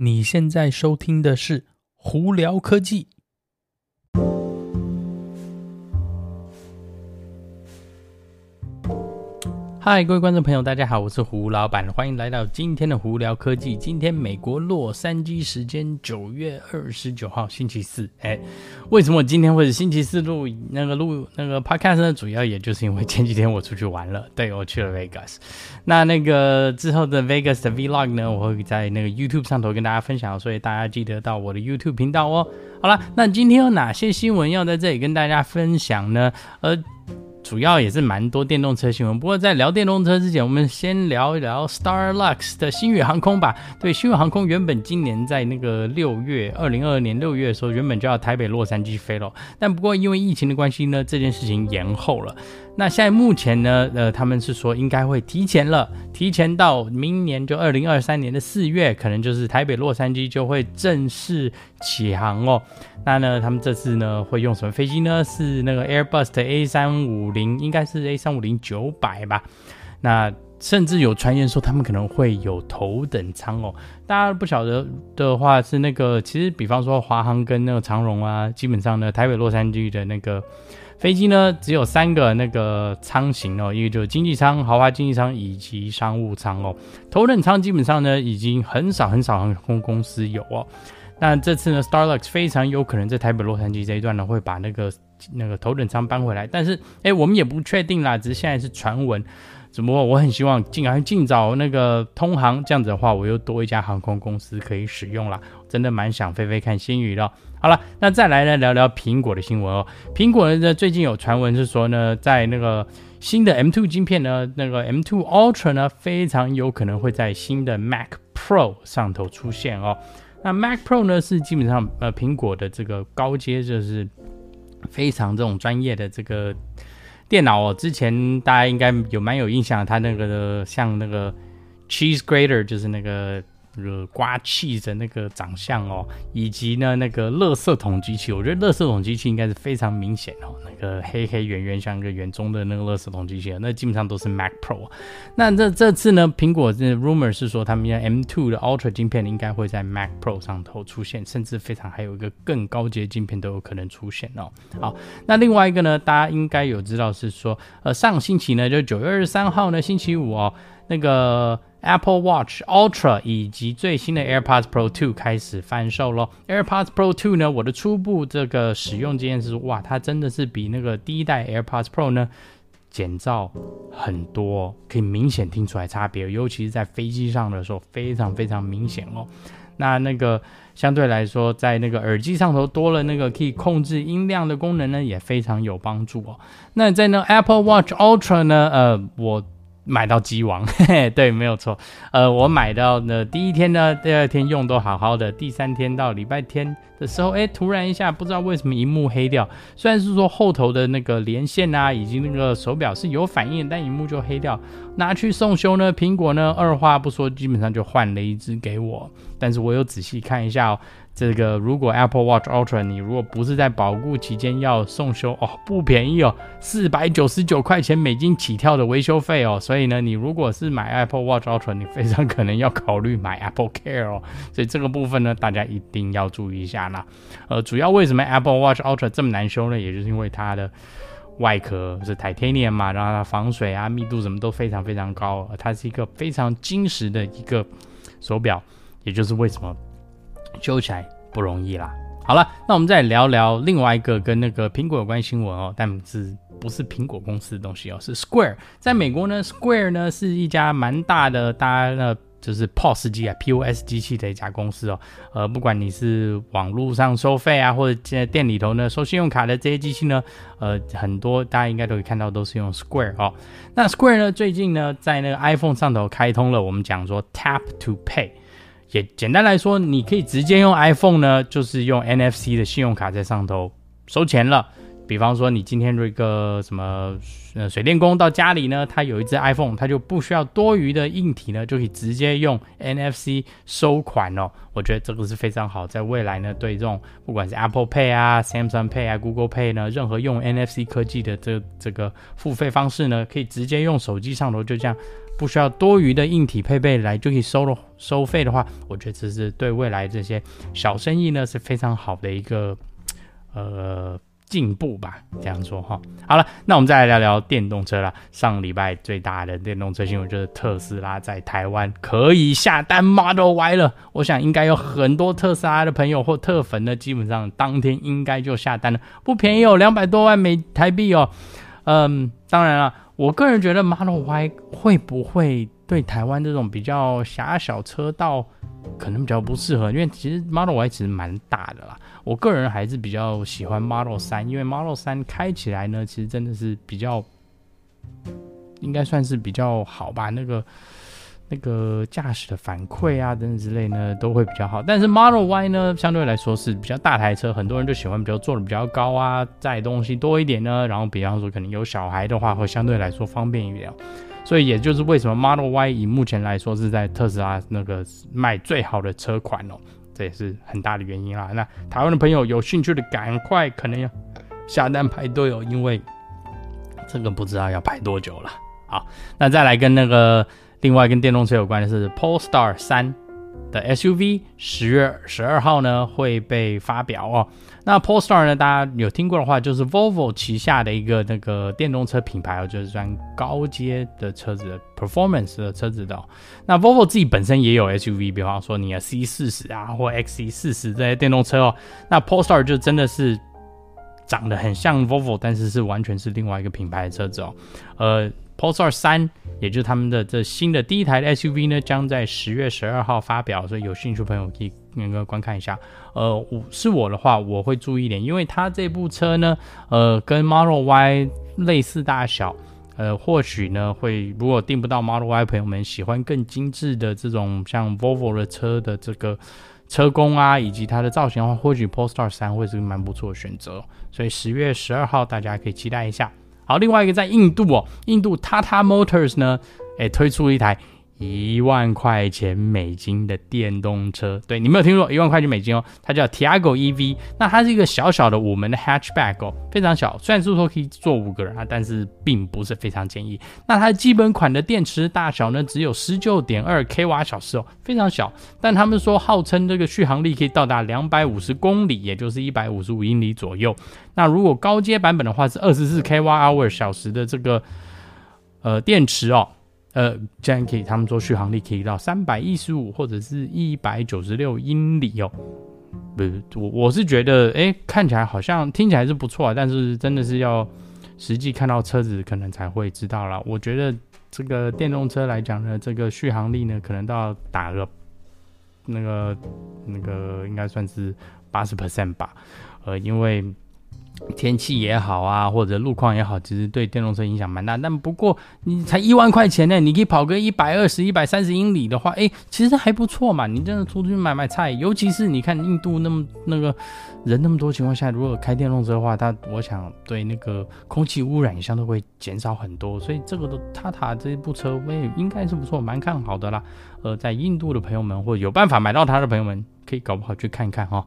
你现在收听的是《胡聊科技》。嗨，各位观众朋友，大家好，我是胡老板，欢迎来到今天的胡聊科技。今天美国洛杉矶时间九月二十九号星期四。哎，为什么今天会是星期四录那个录那个 podcast 呢？主要也就是因为前几天我出去玩了，对，我去了 Vegas。那那个之后的 Vegas 的 Vlog 呢，我会在那个 YouTube 上头跟大家分享，所以大家记得到我的 YouTube 频道哦。好了，那今天有哪些新闻要在这里跟大家分享呢？呃。主要也是蛮多电动车新闻，不过在聊电动车之前，我们先聊一聊 Starlux 的星宇航空吧。对，星宇航空原本今年在那个六月，二零二二年六月的时候，原本就要台北洛杉矶飞了，但不过因为疫情的关系呢，这件事情延后了。那现在目前呢，呃，他们是说应该会提前了，提前到明年就二零二三年的四月，可能就是台北洛杉矶就会正式起航哦。那呢，他们这次呢会用什么飞机呢？是那个 Airbus 的 A 三五零，应该是 A 三五零九百吧。那甚至有传言说他们可能会有头等舱哦。大家不晓得的话，是那个其实比方说华航跟那个长荣啊，基本上呢台北洛杉矶的那个。飞机呢，只有三个那个舱型哦，一个就是经济舱、豪华经济舱以及商务舱哦。头等舱基本上呢，已经很少很少航空公司有哦。那这次呢，Starlux 非常有可能在台北洛杉矶这一段呢，会把那个那个头等舱搬回来。但是，哎，我们也不确定啦，只是现在是传闻。只不过我很希望尽快尽早那个通航，这样子的话，我又多一家航空公司可以使用了。真的蛮想飞飞看新宇的。好了，那再来呢聊聊苹果的新闻哦。苹果呢最近有传闻是说呢，在那个新的 M2 晶片呢，那个 M2 Ultra 呢，非常有可能会在新的 Mac Pro 上头出现哦。那 Mac Pro 呢是基本上呃苹果的这个高阶，就是非常这种专业的这个。电脑，之前大家应该有蛮有印象，它那个像那个 cheese grater，就是那个。呃，刮气的那个长相哦，以及呢那个垃圾桶机器，我觉得垃圾桶机器应该是非常明显哦，那个黑黑圆圆像一个圆中的那个垃圾桶机器，那基本上都是 Mac Pro。那这这次呢，苹果这 rumor 是说他们要 M2 的 Ultra 晶片应该会在 Mac Pro 上头出现，甚至非常还有一个更高阶晶片都有可能出现哦。好，那另外一个呢，大家应该有知道是说，呃，上星期呢，就九月二十三号呢，星期五哦，那个。Apple Watch Ultra 以及最新的 AirPods Pro 2开始贩售咯。AirPods Pro 2呢，我的初步这个使用经验是，哇，它真的是比那个第一代 AirPods Pro 呢减噪很多，可以明显听出来差别，尤其是在飞机上的时候，非常非常明显哦。那那个相对来说，在那个耳机上头多了那个可以控制音量的功能呢，也非常有帮助哦。那在那 Apple Watch Ultra 呢，呃，我。买到机王，嘿 嘿，对，没有错。呃，我买到的第一天呢，第二天用都好好的，第三天到礼拜天的时候，哎，突然一下不知道为什么荧幕黑掉。虽然是说后头的那个连线啊，以及那个手表是有反应，但荧幕就黑掉。拿去送修呢，苹果呢二话不说，基本上就换了一只给我。但是我有仔细看一下哦。这个如果 Apple Watch Ultra 你如果不是在保固期间要送修哦，不便宜哦，四百九十九块钱美金起跳的维修费哦，所以呢，你如果是买 Apple Watch Ultra，你非常可能要考虑买 Apple Care 哦，所以这个部分呢，大家一定要注意一下啦。呃，主要为什么 Apple Watch Ultra 这么难修呢？也就是因为它的外壳是 Titanium 嘛，然后它防水啊、密度什么都非常非常高，它是一个非常精实的一个手表，也就是为什么。修起来不容易啦。好了，那我们再聊聊另外一个跟那个苹果有关新闻哦，但是不是苹果公司的东西哦，是 Square。在美国呢，Square 呢是一家蛮大的，大家呢就是 POS 机啊，POS 机器的一家公司哦。呃，不管你是网络上收费啊，或者现在店里头呢收信用卡的这些机器呢，呃，很多大家应该都可以看到都是用 Square 哦。那 Square 呢最近呢在那个 iPhone 上头开通了我们讲说 Tap to Pay。也简单来说，你可以直接用 iPhone 呢，就是用 NFC 的信用卡在上头收钱了，比方说，你今天有一个什么呃水电工到家里呢，他有一只 iPhone，他就不需要多余的硬体呢，就可以直接用 NFC 收款哦。我觉得这个是非常好，在未来呢，对这种不管是 Apple Pay 啊、Samsung Pay 啊、Google Pay 呢，任何用 NFC 科技的这这个付费方式呢，可以直接用手机上头就这样，不需要多余的硬体配备来就可以收了收费的话，我觉得这是对未来这些小生意呢是非常好的一个呃。进步吧，这样说哈。好了，那我们再来聊聊电动车啦。上礼拜最大的电动车新闻就是特斯拉在台湾可以下单 Model Y 了。我想应该有很多特斯拉的朋友或特粉呢，基本上当天应该就下单了，不便宜哦，两百多万美台币哦。嗯，当然了，我个人觉得 Model Y 会不会对台湾这种比较狭小车道可能比较不适合，因为其实 Model Y 其实蛮大的啦。我个人还是比较喜欢 Model 3，因为 Model 3开起来呢，其实真的是比较，应该算是比较好吧。那个那个驾驶的反馈啊等等之类呢，都会比较好。但是 Model Y 呢，相对来说是比较大台车，很多人就喜欢比较坐的比较高啊，载东西多一点呢。然后比方说可能有小孩的话，会相对来说方便一点。所以也就是为什么 Model Y 以目前来说是在特斯拉那个卖最好的车款哦。这也是很大的原因啦。那台湾的朋友有兴趣的，赶快可能要下单排队哦，因为这个不知道要排多久了。好，那再来跟那个另外跟电动车有关的是 Polestar 三的 SUV，十月十二号呢会被发表哦。那 Polestar 呢，大家有听过的话，就是 Volvo 旗下的一个那个电动车品牌哦，就是算高阶的车子 performance 的车子的。那 Volvo 自己本身也有 SUV，比方说你的 C 四十啊，或 XC 四十这些电动车哦。那 Polestar 就真的是长得很像 Volvo，但是是完全是另外一个品牌的车子哦。呃，Polestar 3，也就是他们的这新的第一台的 SUV 呢，将在十月十二号发表，所以有兴趣朋友可以。那个观看一下，呃，我是我的话，我会注意一点，因为它这部车呢，呃，跟 Model Y 类似大小，呃，或许呢会，如果订不到 Model Y 朋友们喜欢更精致的这种像 Volvo 的车的这个车工啊，以及它的造型的话，或许 Polestar 3会是个蛮不错的选择，所以十月十二号大家可以期待一下。好，另外一个在印度哦，印度 Tata Motors 呢，诶，推出一台。一万块钱美金的电动车，对，你没有听错，一万块钱美金哦，它叫 Tiago EV。那它是一个小小的五门的 hatchback 哦，非常小，虽然是说可以坐五个人啊，但是并不是非常建议。那它基本款的电池大小呢，只有十九点二 k 瓦小时哦，非常小。但他们说号称这个续航力可以到达两百五十公里，也就是一百五十五英里左右。那如果高阶版本的话是二十四 k 瓦 hour 小时的这个呃电池哦。呃，这样可以，他们说续航力可以到三百一十五或者是一百九十六英里哦。不是，我我是觉得，哎，看起来好像听起来是不错啊，但是真的是要实际看到车子可能才会知道了。我觉得这个电动车来讲呢，这个续航力呢，可能都要打个那个那个应该算是八十 percent 吧。呃，因为。天气也好啊，或者路况也好，其实对电动车影响蛮大。但不过你才一万块钱呢，你可以跑个一百二十、一百三十英里的话，哎，其实还不错嘛。你真的出去买买菜，尤其是你看印度那么那个人那么多情况下，如果开电动车的话，它我想对那个空气污染相对会减少很多。所以这个的塔塔这一部车，我也，应该是不错，蛮看好的啦。呃，在印度的朋友们，或者有办法买到它的朋友们，可以搞不好去看一看哈。